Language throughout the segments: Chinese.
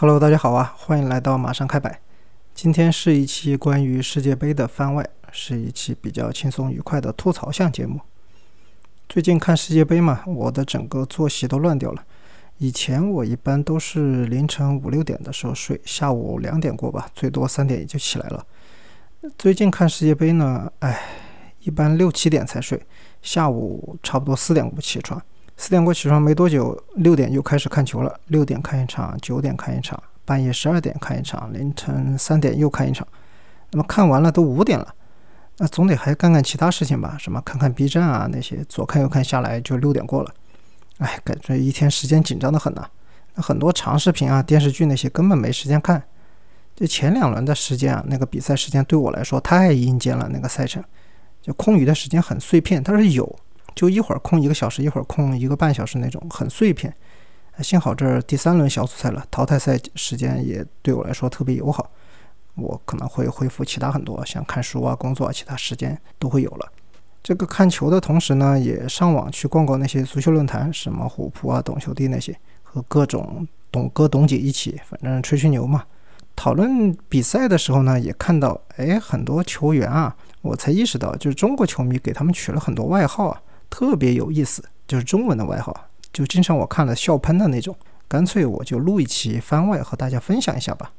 Hello，大家好啊，欢迎来到马上开摆。今天是一期关于世界杯的番外，是一期比较轻松愉快的吐槽向节目。最近看世界杯嘛，我的整个作息都乱掉了。以前我一般都是凌晨五六点的时候睡，下午两点过吧，最多三点也就起来了。最近看世界杯呢，哎，一般六七点才睡，下午差不多四点过起床。四点过起床没多久，六点又开始看球了。六点看一场，九点看一场，半夜十二点看一场，凌晨三点又看一场。那么看完了都五点了，那总得还干干其他事情吧？什么看看 B 站啊那些，左看右看下来就六点过了。哎，感觉一天时间紧张的很呐。那很多长视频啊、电视剧那些根本没时间看。就前两轮的时间啊，那个比赛时间对我来说太阴间了。那个赛程，就空余的时间很碎片，但是有。就一会儿空一个小时，一会儿空一个半小时那种，很碎片。幸好这第三轮小组赛了，淘汰赛时间也对我来说特别友好，我可能会恢复其他很多，像看书啊、工作啊，其他时间都会有了。这个看球的同时呢，也上网去逛逛那些足球论坛，什么虎扑啊、懂球帝那些，和各种懂哥懂姐一起，反正吹吹牛嘛。讨论比赛的时候呢，也看到，哎，很多球员啊，我才意识到，就是中国球迷给他们取了很多外号啊。特别有意思，就是中文的外号，就经常我看了笑喷的那种。干脆我就录一期番外和大家分享一下吧。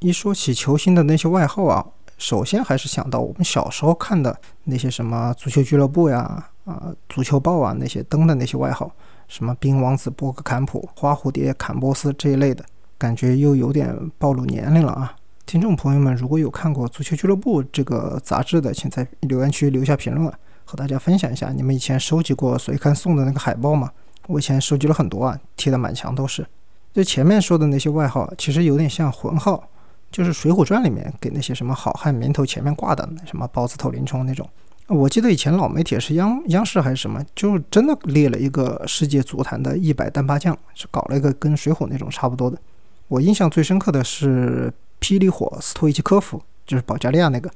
一说起球星的那些外号啊，首先还是想到我们小时候看的那些什么足球俱乐部呀、啊足球报啊那些登的那些外号，什么冰王子波格坎普、花蝴蝶坎波斯这一类的，感觉又有点暴露年龄了啊。听众朋友们，如果有看过足球俱乐部这个杂志的，请在留言区留下评论。和大家分享一下，你们以前收集过随刊送的那个海报吗？我以前收集了很多啊，贴的满墙都是。就前面说的那些外号，其实有点像魂号，就是《水浒传》里面给那些什么好汉名头前面挂的，什么包子头林冲那种。我记得以前老媒体是央央视还是什么，就真的列了一个世界足坛的一百单八将，是搞了一个跟水浒那种差不多的。我印象最深刻的是霹雳火斯托伊奇科夫。就是保加利亚那个，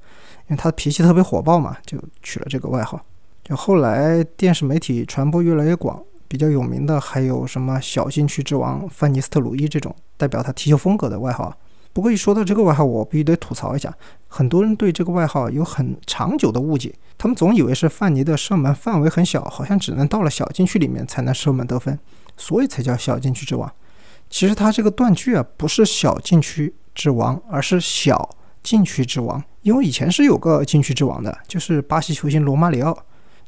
因为他的脾气特别火爆嘛，就取了这个外号。就后来电视媒体传播越来越广，比较有名的还有什么“小禁区之王”范尼斯特鲁伊这种代表他踢球风格的外号。不过一说到这个外号，我必须得吐槽一下，很多人对这个外号有很长久的误解，他们总以为是范尼的射门范围很小，好像只能到了小禁区里面才能射门得分，所以才叫“小禁区之王”。其实他这个断句啊，不是“小禁区之王”，而是“小”。禁区之王，因为以前是有个禁区之王的，就是巴西球星罗马里奥，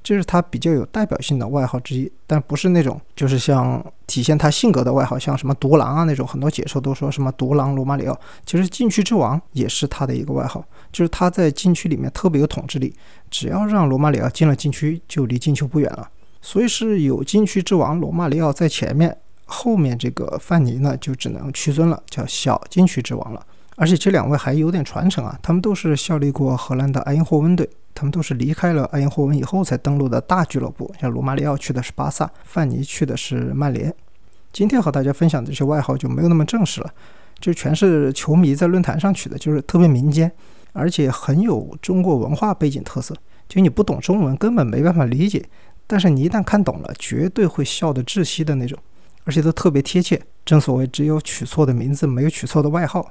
这是他比较有代表性的外号之一，但不是那种就是像体现他性格的外号，像什么独狼啊那种，很多解说都说什么独狼罗马里奥，其实禁区之王也是他的一个外号，就是他在禁区里面特别有统治力，只要让罗马里奥进了禁区，就离进球不远了，所以是有禁区之王罗马里奥在前面，后面这个范尼呢就只能屈尊了，叫小禁区之王了。而且这两位还有点传承啊，他们都是效力过荷兰的埃因霍温队，他们都是离开了埃因霍温以后才登陆的大俱乐部，像罗马里奥去的是巴萨，范尼去的是曼联。今天和大家分享的这些外号就没有那么正式了，就全是球迷在论坛上取的，就是特别民间，而且很有中国文化背景特色，就你不懂中文根本没办法理解，但是你一旦看懂了，绝对会笑得窒息的那种，而且都特别贴切。正所谓只有取错的名字，没有取错的外号。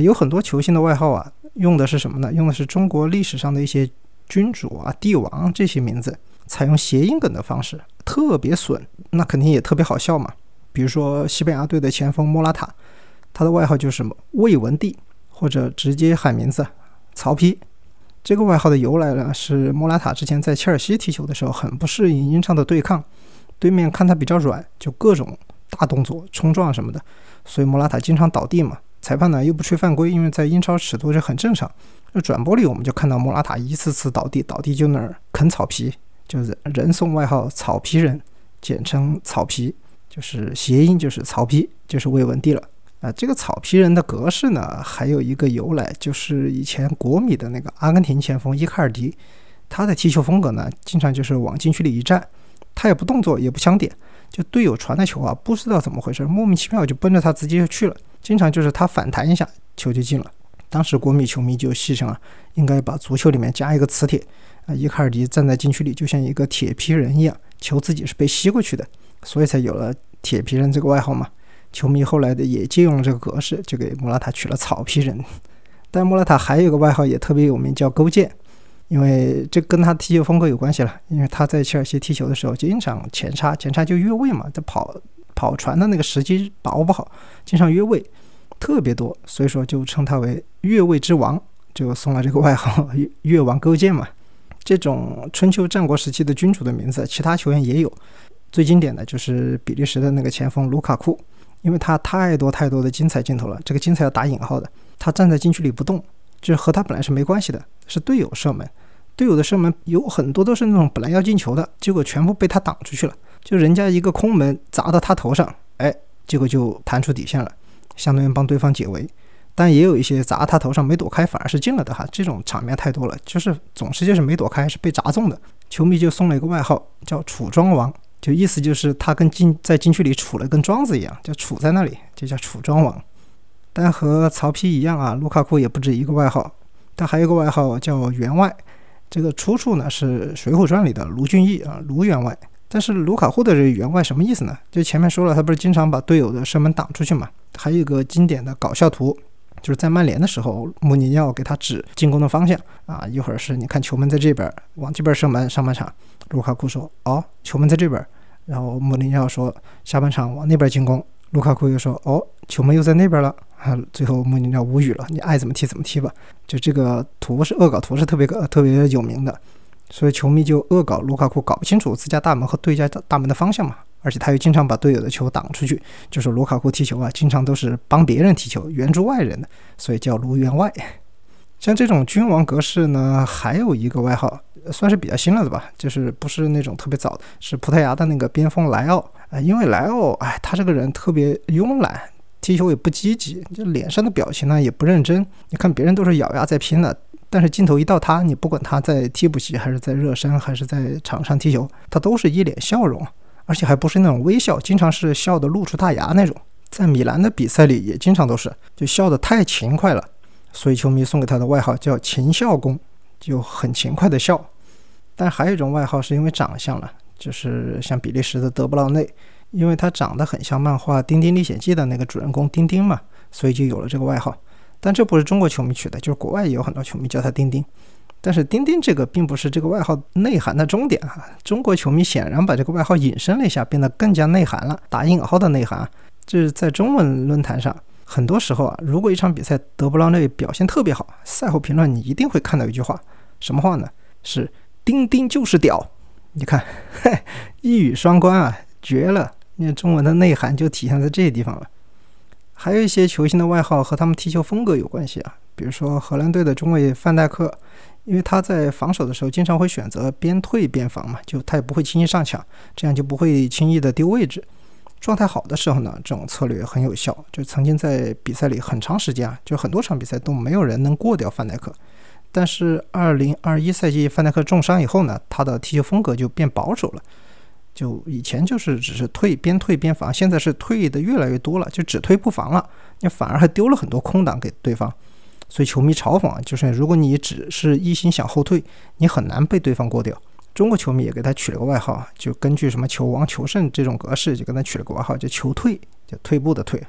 有很多球星的外号啊，用的是什么呢？用的是中国历史上的一些君主啊、帝王这些名字，采用谐音梗的方式，特别损，那肯定也特别好笑嘛。比如说西班牙队的前锋莫拉塔，他的外号就是魏文帝，或者直接喊名字曹丕。这个外号的由来呢，是莫拉塔之前在切尔西踢球的时候，很不适应英超的对抗，对面看他比较软，就各种大动作冲撞什么的，所以莫拉塔经常倒地嘛。裁判呢又不吹犯规，因为在英超尺度这很正常。那转播里我们就看到莫拉塔一次次倒地，倒地就那儿啃草皮，就是人送外号“草皮人”，简称“草皮”，就是谐音就是曹丕，就是魏文帝了。啊，这个草皮人的格式呢，还有一个由来，就是以前国米的那个阿根廷前锋伊卡尔迪，他的踢球风格呢，经常就是往禁区里一站，他也不动作，也不抢点，就队友传的球啊，不知道怎么回事，莫名其妙就奔着他直接就去了。经常就是他反弹一下，球就进了。当时国米球迷就戏称啊，应该把足球里面加一个磁铁啊，伊卡尔迪站在禁区里就像一个铁皮人一样，球自己是被吸过去的，所以才有了铁皮人这个外号嘛。球迷后来的也借用了这个格式，就给莫拉塔取了草皮人。但莫拉塔还有个外号也特别有名，叫勾践，因为这跟他踢球风格有关系了。因为他在切尔西踢球的时候经常前插，前插就越位嘛，他跑跑船的那个时机把握不好，经常越位特别多，所以说就称他为越位之王，就送了这个外号 “越越王勾践”嘛。这种春秋战国时期的君主的名字，其他球员也有。最经典的就是比利时的那个前锋卢卡库，因为他太多太多的精彩镜头了，这个精彩要打引号的。他站在禁区里不动，就是和他本来是没关系的，是队友射门。队友的射门有很多都是那种本来要进球的，结果全部被他挡出去了。就人家一个空门砸到他头上，哎，结果就弹出底线了，相当于帮对方解围。但也有一些砸他头上没躲开，反而是进了的哈。这种场面太多了，就是总是就是没躲开，是被砸中的。球迷就送了一个外号叫“楚庄王”，就意思就是他跟禁在禁区里杵了跟桩子一样，就杵在那里，就叫楚庄王。但和曹丕一样啊，卢卡库也不止一个外号，他还有个外号叫员外，这个出处呢是《水浒传》里的卢俊义啊，卢员外。但是卢卡库的这个员外什么意思呢？就前面说了，他不是经常把队友的射门挡出去嘛？还有一个经典的搞笑图，就是在曼联的时候，穆尼奥给他指进攻的方向啊，一会儿是你看球门在这边，往这边射门，上半场，卢卡库说哦，球门在这边，然后穆尼奥说下半场往那边进攻，卢卡库又说哦，球门又在那边了。啊，最后穆尼奥无语了，你爱怎么踢怎么踢吧。就这个图是恶搞图，是特别特别有名的，所以球迷就恶搞卢卡库搞不清楚自家大门和对家大门的方向嘛。而且他又经常把队友的球挡出去，就是卢卡库踢球啊，经常都是帮别人踢球，援助外人的，所以叫卢员外。像这种君王格式呢，还有一个外号，算是比较新了的吧，就是不是那种特别早的，是葡萄牙的那个边锋莱奥啊，因为莱奥，哎，他这个人特别慵懒。踢球也不积极，就脸上的表情呢也不认真。你看别人都是咬牙在拼的，但是镜头一到他，你不管他在替补席还是在热身还是在场上踢球，他都是一脸笑容，而且还不是那种微笑，经常是笑得露出大牙那种。在米兰的比赛里也经常都是，就笑得太勤快了，所以球迷送给他的外号叫“勤笑公”，就很勤快的笑。但还有一种外号是因为长相了，就是像比利时的德布劳内。因为他长得很像漫画《丁丁历险记》的那个主人公丁丁嘛，所以就有了这个外号。但这不是中国球迷取的，就是国外也有很多球迷叫他丁丁。但是丁丁这个并不是这个外号内涵的终点啊！中国球迷显然把这个外号引申了一下，变得更加内涵了，打引号的内涵。这是在中文论坛上，很多时候啊，如果一场比赛德布劳内表现特别好，赛后评论你一定会看到一句话，什么话呢？是“丁丁就是屌”。你看，嘿，一语双关啊！绝了！你中文的内涵就体现在这些地方了。还有一些球星的外号和他们踢球风格有关系啊，比如说荷兰队的中卫范戴克，因为他在防守的时候经常会选择边退边防嘛，就他也不会轻易上抢，这样就不会轻易的丢位置。状态好的时候呢，这种策略很有效，就曾经在比赛里很长时间啊，就很多场比赛都没有人能过掉范戴克。但是二零二一赛季范戴克重伤以后呢，他的踢球风格就变保守了。就以前就是只是退边退边防，现在是退的越来越多了，就只退不防了，你反而还丢了很多空档给对方，所以球迷嘲讽啊，就是如果你只是一心想后退，你很难被对方过掉。中国球迷也给他取了个外号，就根据什么球王球圣这种格式，就跟他取了个外号叫球退，就退步的退。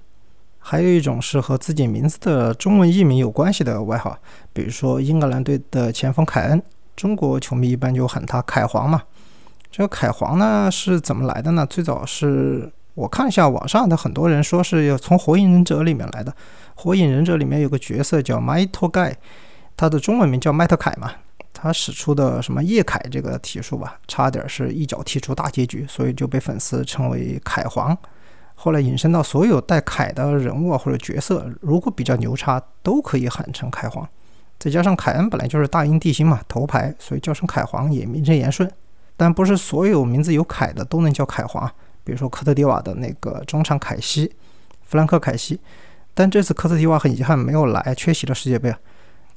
还有一种是和自己名字的中文译名有关系的外号，比如说英格兰队的前锋凯恩，中国球迷一般就喊他凯皇嘛。这个凯皇呢是怎么来的呢？最早是我看一下网上的很多人说是要从火影忍者里面来的。火影忍者里面有个角色叫麦托盖，他的中文名叫麦特凯嘛。他使出的什么叶凯这个体术吧，差点是一脚踢出大结局，所以就被粉丝称为凯皇。后来引申到所有带凯的人物或者角色，如果比较牛叉，都可以喊成凯皇。再加上凯恩本来就是大英帝星嘛，头牌，所以叫声凯皇也名正言顺。但不是所有名字有凯的都能叫凯皇，比如说科特迪瓦的那个中场凯西，弗兰克·凯西。但这次科特迪瓦很遗憾没有来，缺席了世界杯。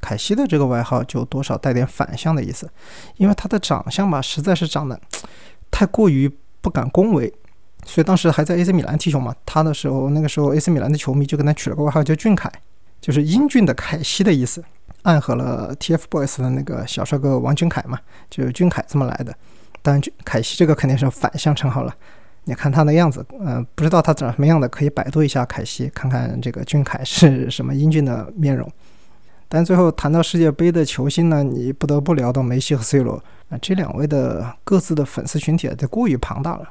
凯西的这个外号就多少带点反向的意思，因为他的长相吧，实在是长得太过于不敢恭维，所以当时还在 AC 米兰踢球嘛，他的时候那个时候 AC 米兰的球迷就给他取了个外号叫俊凯，就是英俊的凯西的意思，暗合了 TFBOYS 的那个小帅哥王俊凯嘛，就是俊凯这么来的。但俊凯西这个肯定是反向称号了，你看他的样子，嗯，不知道他长什么样的，可以百度一下凯西，看看这个俊凯是什么英俊的面容。但最后谈到世界杯的球星呢，你不得不聊到梅西和 C 罗啊，这两位的各自的粉丝群体啊，就过于庞大了。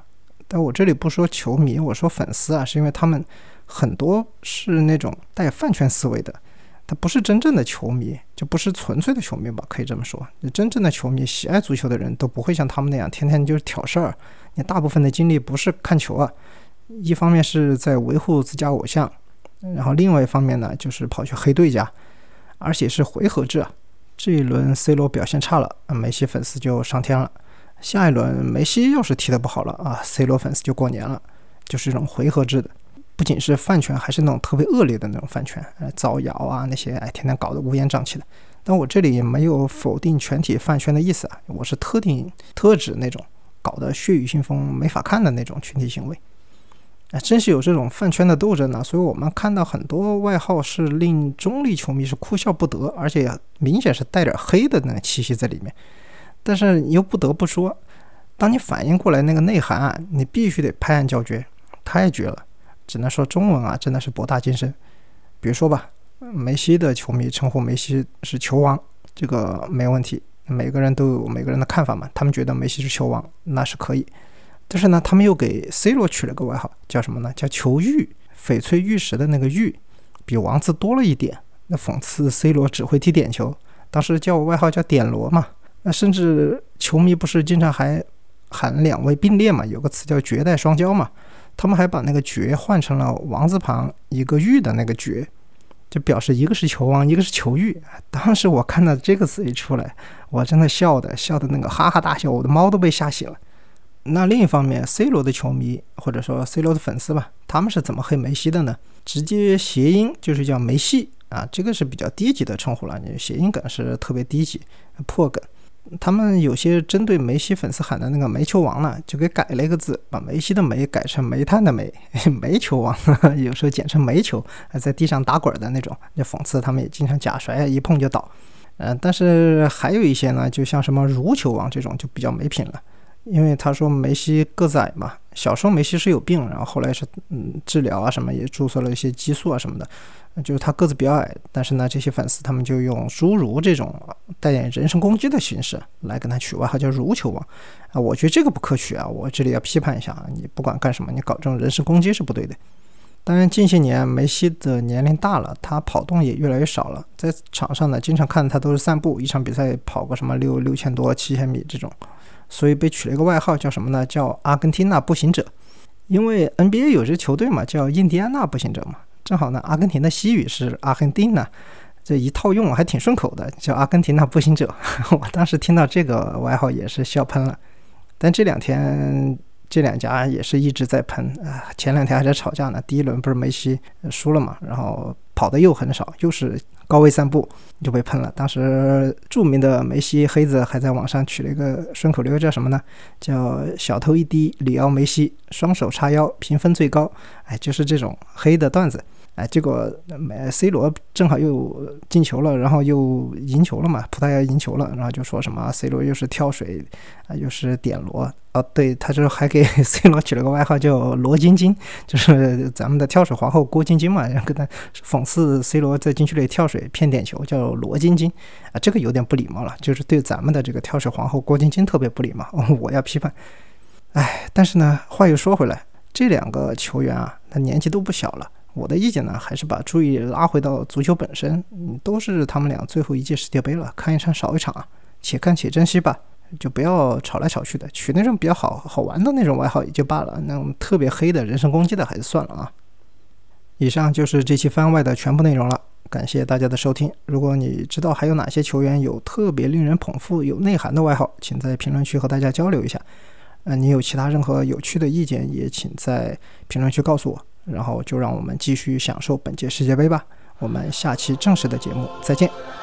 但我这里不说球迷，我说粉丝啊，是因为他们很多是那种带饭圈思维的。他不是真正的球迷，就不是纯粹的球迷吧？可以这么说，真正的球迷、喜爱足球的人都不会像他们那样天天就是挑事儿。你大部分的精力不是看球啊，一方面是在维护自家偶像，然后另外一方面呢，就是跑去黑对家，而且是回合制啊。这一轮 C 罗表现差了，梅西粉丝就上天了；下一轮梅西要是踢得不好了啊，C 罗粉丝就过年了，就是这种回合制的。不仅是饭圈，还是那种特别恶劣的那种饭圈，呃，造谣啊那些，哎，天天搞得乌烟瘴气的。但我这里也没有否定全体饭圈的意思啊，我是特定特指那种搞得血雨腥风、没法看的那种群体行为。哎，真是有这种饭圈的斗争呢，所以我们看到很多外号是令中立球迷是哭笑不得，而且明显是带点黑的那个气息在里面。但是你又不得不说，当你反应过来那个内涵啊，你必须得拍案叫绝，太绝了。只能说中文啊，真的是博大精深。比如说吧，梅西的球迷称呼梅西是球王，这个没问题。每个人都有每个人的看法嘛，他们觉得梅西是球王，那是可以。但是呢，他们又给 C 罗取了个外号，叫什么呢？叫球玉，翡翠玉石的那个玉，比王字多了一点。那讽刺 C 罗只会踢点球，当时叫我外号叫点罗嘛。那甚至球迷不是经常还喊两位并列嘛？有个词叫绝代双骄嘛。他们还把那个“绝”换成了王字旁一个“玉”的那个“绝”，就表示一个是球王，一个是球玉。当时我看到这个词一出来，我真的笑的笑的那个哈哈大笑，我的猫都被吓醒了。那另一方面，C 罗的球迷或者说 C 罗的粉丝吧，他们是怎么黑梅西的呢？直接谐音就是叫梅西啊，这个是比较低级的称呼了。你谐音梗是特别低级破梗。他们有些针对梅西粉丝喊的那个“煤球王”呢，就给改了一个字，把梅西的“煤”改成煤炭的“煤”，煤球王，有时候简称煤球，在地上打滚的那种，就讽刺他们也经常假摔，一碰就倒。嗯，但是还有一些呢，就像什么“如球王”这种，就比较没品了，因为他说梅西个子矮嘛，小时候梅西是有病，然后后来是嗯治疗啊什么，也注射了一些激素啊什么的。就是他个子比较矮，但是呢，这些粉丝他们就用“侏儒”这种带点人身攻击的形式来跟他取外号，叫“儒球王”啊。我觉得这个不可取啊，我这里要批判一下啊。你不管干什么，你搞这种人身攻击是不对的。当然，近些年梅西的年龄大了，他跑动也越来越少了，在场上呢，经常看他都是散步，一场比赛跑个什么六六千多、七千米这种，所以被取了一个外号，叫什么呢？叫“阿根廷那步行者”，因为 NBA 有支球队嘛，叫印第安纳步行者嘛。正好呢，阿根廷的西语是阿根廷呢，这一套用还挺顺口的，叫阿根廷那步行者。我当时听到这个外号也是笑喷了。但这两天这两家也是一直在喷啊，前两天还在吵架呢。第一轮不是梅西输了嘛，然后跑的又很少，又是高位散步就被喷了。当时著名的梅西黑子还在网上取了一个顺口溜，叫什么呢？叫小偷一滴里奥梅西，双手叉腰，评分最高。哎，就是这种黑的段子。哎，结果买 C 罗正好又进球了，然后又赢球了嘛，葡萄牙赢球了，然后就说什么 C 罗又是跳水啊，又是点罗哦，对，他就还给 C 罗取了个外号叫罗晶晶，就是咱们的跳水皇后郭晶晶嘛，然后跟他讽刺 C 罗在禁区里跳水骗点球，叫罗晶晶啊，这个有点不礼貌了，就是对咱们的这个跳水皇后郭晶晶特别不礼貌，我要批判。哎，但是呢，话又说回来，这两个球员啊，他年纪都不小了。我的意见呢，还是把注意拉回到足球本身。嗯，都是他们俩最后一届世界杯了，看一场少一场啊，且看且珍惜吧，就不要吵来吵去的，取那种比较好好玩的那种外号也就罢了，那种特别黑的人身攻击的还是算了啊。以上就是这期番外的全部内容了，感谢大家的收听。如果你知道还有哪些球员有特别令人捧腹、有内涵的外号，请在评论区和大家交流一下。呃，你有其他任何有趣的意见，也请在评论区告诉我。然后就让我们继续享受本届世界杯吧。我们下期正式的节目再见。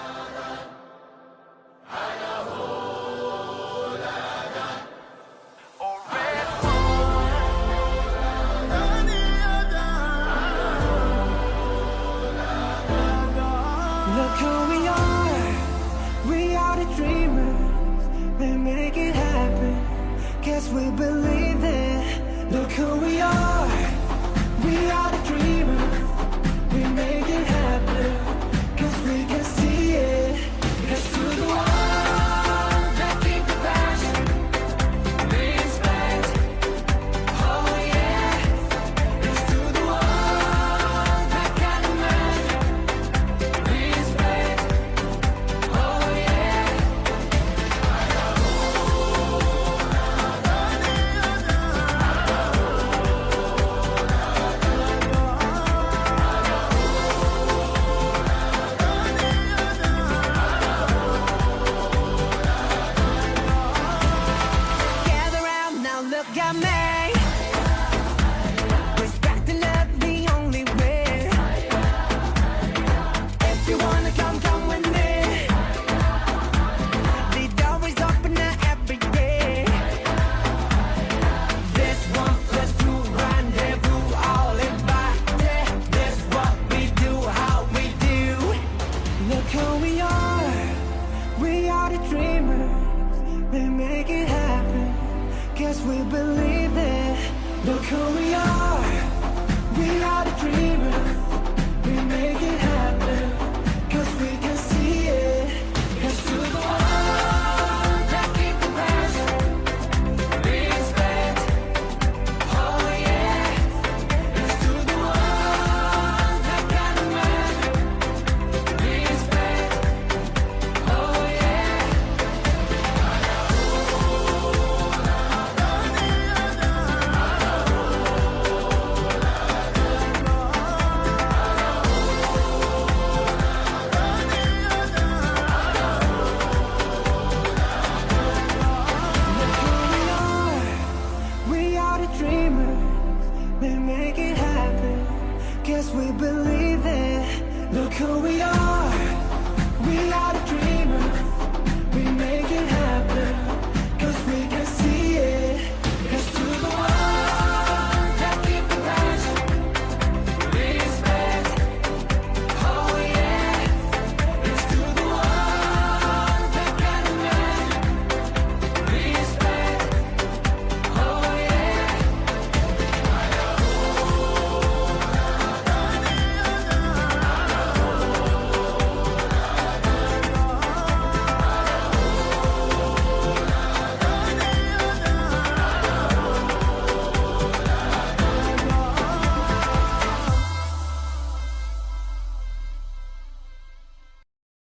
Don't call me up.